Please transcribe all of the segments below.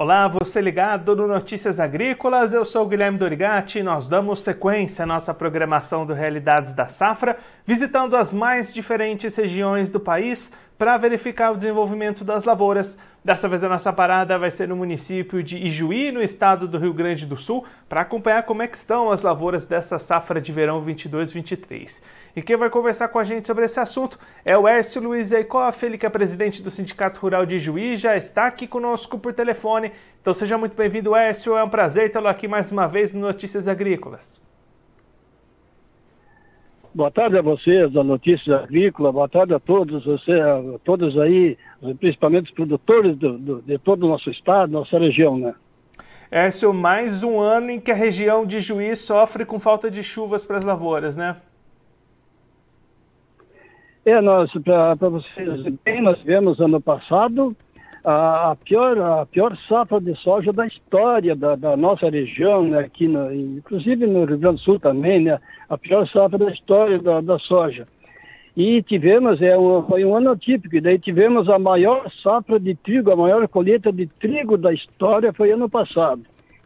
Olá, você ligado no Notícias Agrícolas, eu sou Guilherme Dorigati e nós damos sequência à nossa programação do Realidades da Safra, visitando as mais diferentes regiões do país para verificar o desenvolvimento das lavouras. Dessa vez a nossa parada vai ser no município de Ijuí, no estado do Rio Grande do Sul, para acompanhar como é que estão as lavouras dessa safra de verão 22-23. E quem vai conversar com a gente sobre esse assunto é o Ércio Luiz Eikoff, ele que é presidente do Sindicato Rural de Ijuí, já está aqui conosco por telefone. Então seja muito bem-vindo, Ércio, é um prazer tê-lo aqui mais uma vez no Notícias Agrícolas. Boa tarde a vocês da Notícias Agrícola, boa tarde a todos, você, a todos aí, principalmente os produtores do, do, de todo o nosso estado, nossa região, né? Écio, mais um ano em que a região de Juiz sofre com falta de chuvas para as lavouras, né? É, nós, para vocês bem, nós tivemos ano passado a, pior, a pior safra de soja da história da, da nossa região, né, aqui no, inclusive no Rio Grande do Sul também, né, a pior safra da história da, da soja. E tivemos, é, um, foi um ano atípico, e daí tivemos a maior safra de trigo, a maior colheita de trigo da história foi ano passado.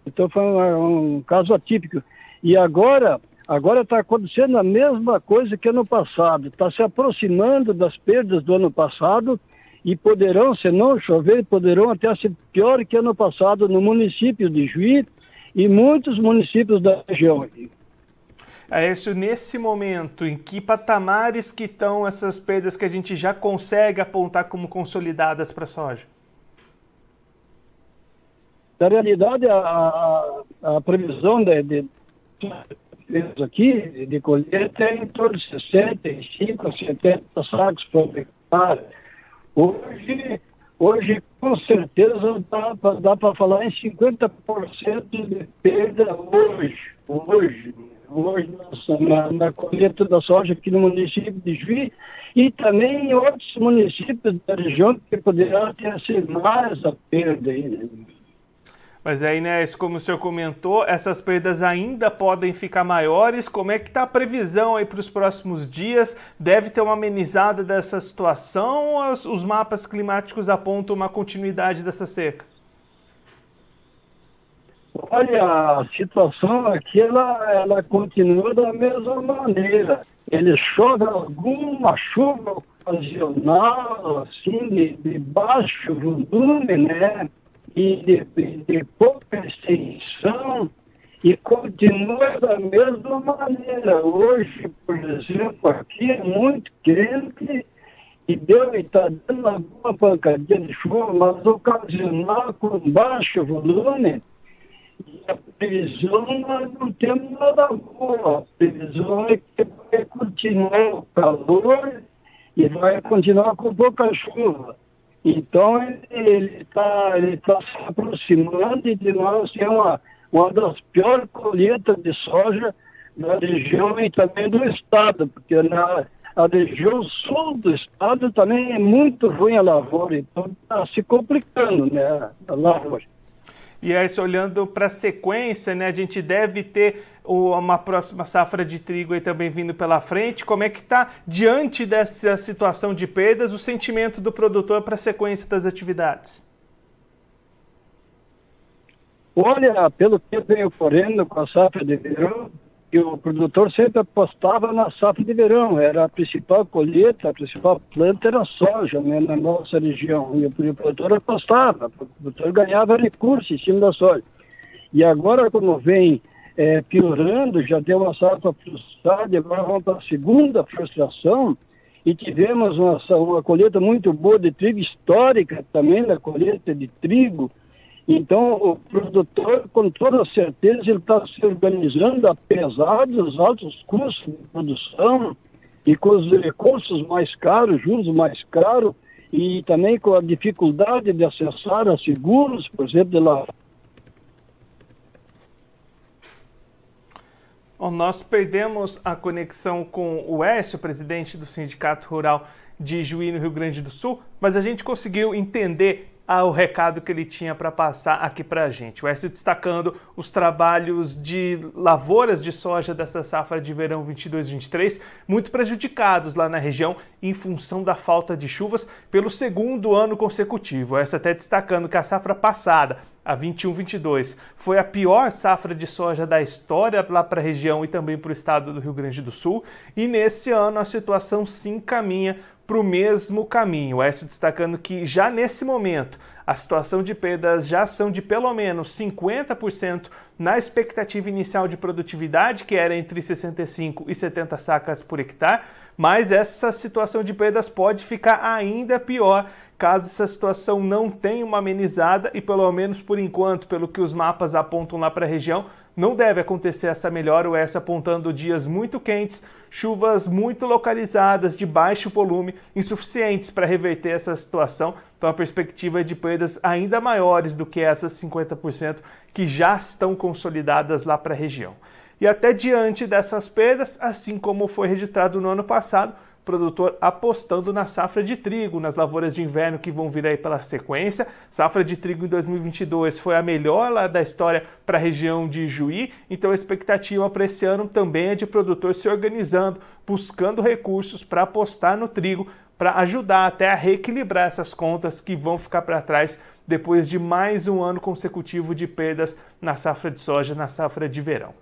Então foi um, um caso atípico. E agora, agora está acontecendo a mesma coisa que ano passado, está se aproximando das perdas do ano passado, e poderão, se não chover, poderão até ser pior que ano passado no município de Juiz e muitos municípios da região. Aécio, nesse momento, em que patamares que estão essas perdas que a gente já consegue apontar como consolidadas para a soja? Na realidade, a, a, a previsão de, de, aqui de colheita é em torno de 65 a 70 sacos por hectare Hoje, hoje com certeza dá para falar em 50% de perda hoje. Hoje, hoje na, na colheita da soja aqui no município de Juiz e também em outros municípios da região que poderá ter assim, mais a perda né? Mas aí, né, como o senhor comentou, essas perdas ainda podem ficar maiores. Como é que está a previsão aí para os próximos dias? Deve ter uma amenizada dessa situação os mapas climáticos apontam uma continuidade dessa seca? Olha, a situação aqui ela, ela continua da mesma maneira. Ele chove alguma chuva ocasional, assim, de, de baixo volume, né? E de, de extensão e continua da mesma maneira. Hoje, por exemplo, aqui é muito quente e deu e está dando alguma pancadinha de chuva, mas ocasional com baixo volume. E a previsão nós não temos nada boa. A previsão é que vai continuar o calor e vai continuar com pouca chuva. Então ele está ele tá se aproximando de nós, é uma, uma das piores colheitas de soja na região e também do estado, porque na a região sul do estado também é muito ruim a lavoura, então está se complicando né, a lavoura. E aí, olhando para a sequência, né, a gente deve ter uma próxima safra de trigo aí também vindo pela frente. Como é que está, diante dessa situação de perdas, o sentimento do produtor para a sequência das atividades? Olha, pelo que eu venho correndo com a safra de verão, que o produtor sempre apostava na safra de verão, era a principal colheita, a principal planta era a soja né, na nossa região, e o produtor apostava, o produtor ganhava recursos em cima da soja. E agora, como vem é, piorando, já deu uma safra frustrada, agora vamos para a segunda frustração, e tivemos uma, uma colheita muito boa de trigo, histórica também da colheita de trigo, então, o produtor, com toda certeza, ele está se organizando, apesar dos altos custos de produção e com os recursos mais caros, juros mais caros, e também com a dificuldade de acessar a seguros, por exemplo, de lá. Bom, nós perdemos a conexão com o Écio, presidente do Sindicato Rural de Juí, no Rio Grande do Sul, mas a gente conseguiu entender ao recado que ele tinha para passar aqui para a gente. O Écio destacando os trabalhos de lavouras de soja dessa safra de verão 22-23, muito prejudicados lá na região em função da falta de chuvas pelo segundo ano consecutivo. O até destacando que a safra passada, a 21-22, foi a pior safra de soja da história lá para a região e também para o estado do Rio Grande do Sul. E nesse ano a situação se encaminha para o mesmo caminho. O Écio destacando que já nesse momento a situação de perdas já são de pelo menos 50% na expectativa inicial de produtividade, que era entre 65 e 70 sacas por hectare, mas essa situação de perdas pode ficar ainda pior caso essa situação não tenha uma amenizada e pelo menos por enquanto, pelo que os mapas apontam lá para a região, não deve acontecer essa melhora, o S apontando dias muito quentes, chuvas muito localizadas, de baixo volume, insuficientes para reverter essa situação. Então a perspectiva é de perdas ainda maiores do que essas 50% que já estão consolidadas lá para a região. E até diante dessas perdas, assim como foi registrado no ano passado, produtor apostando na safra de trigo, nas lavouras de inverno que vão vir aí pela sequência. Safra de trigo em 2022 foi a melhor lá da história para a região de Juí, então a expectativa para esse ano também é de produtor se organizando, buscando recursos para apostar no trigo, para ajudar até a reequilibrar essas contas que vão ficar para trás depois de mais um ano consecutivo de perdas na safra de soja, na safra de verão.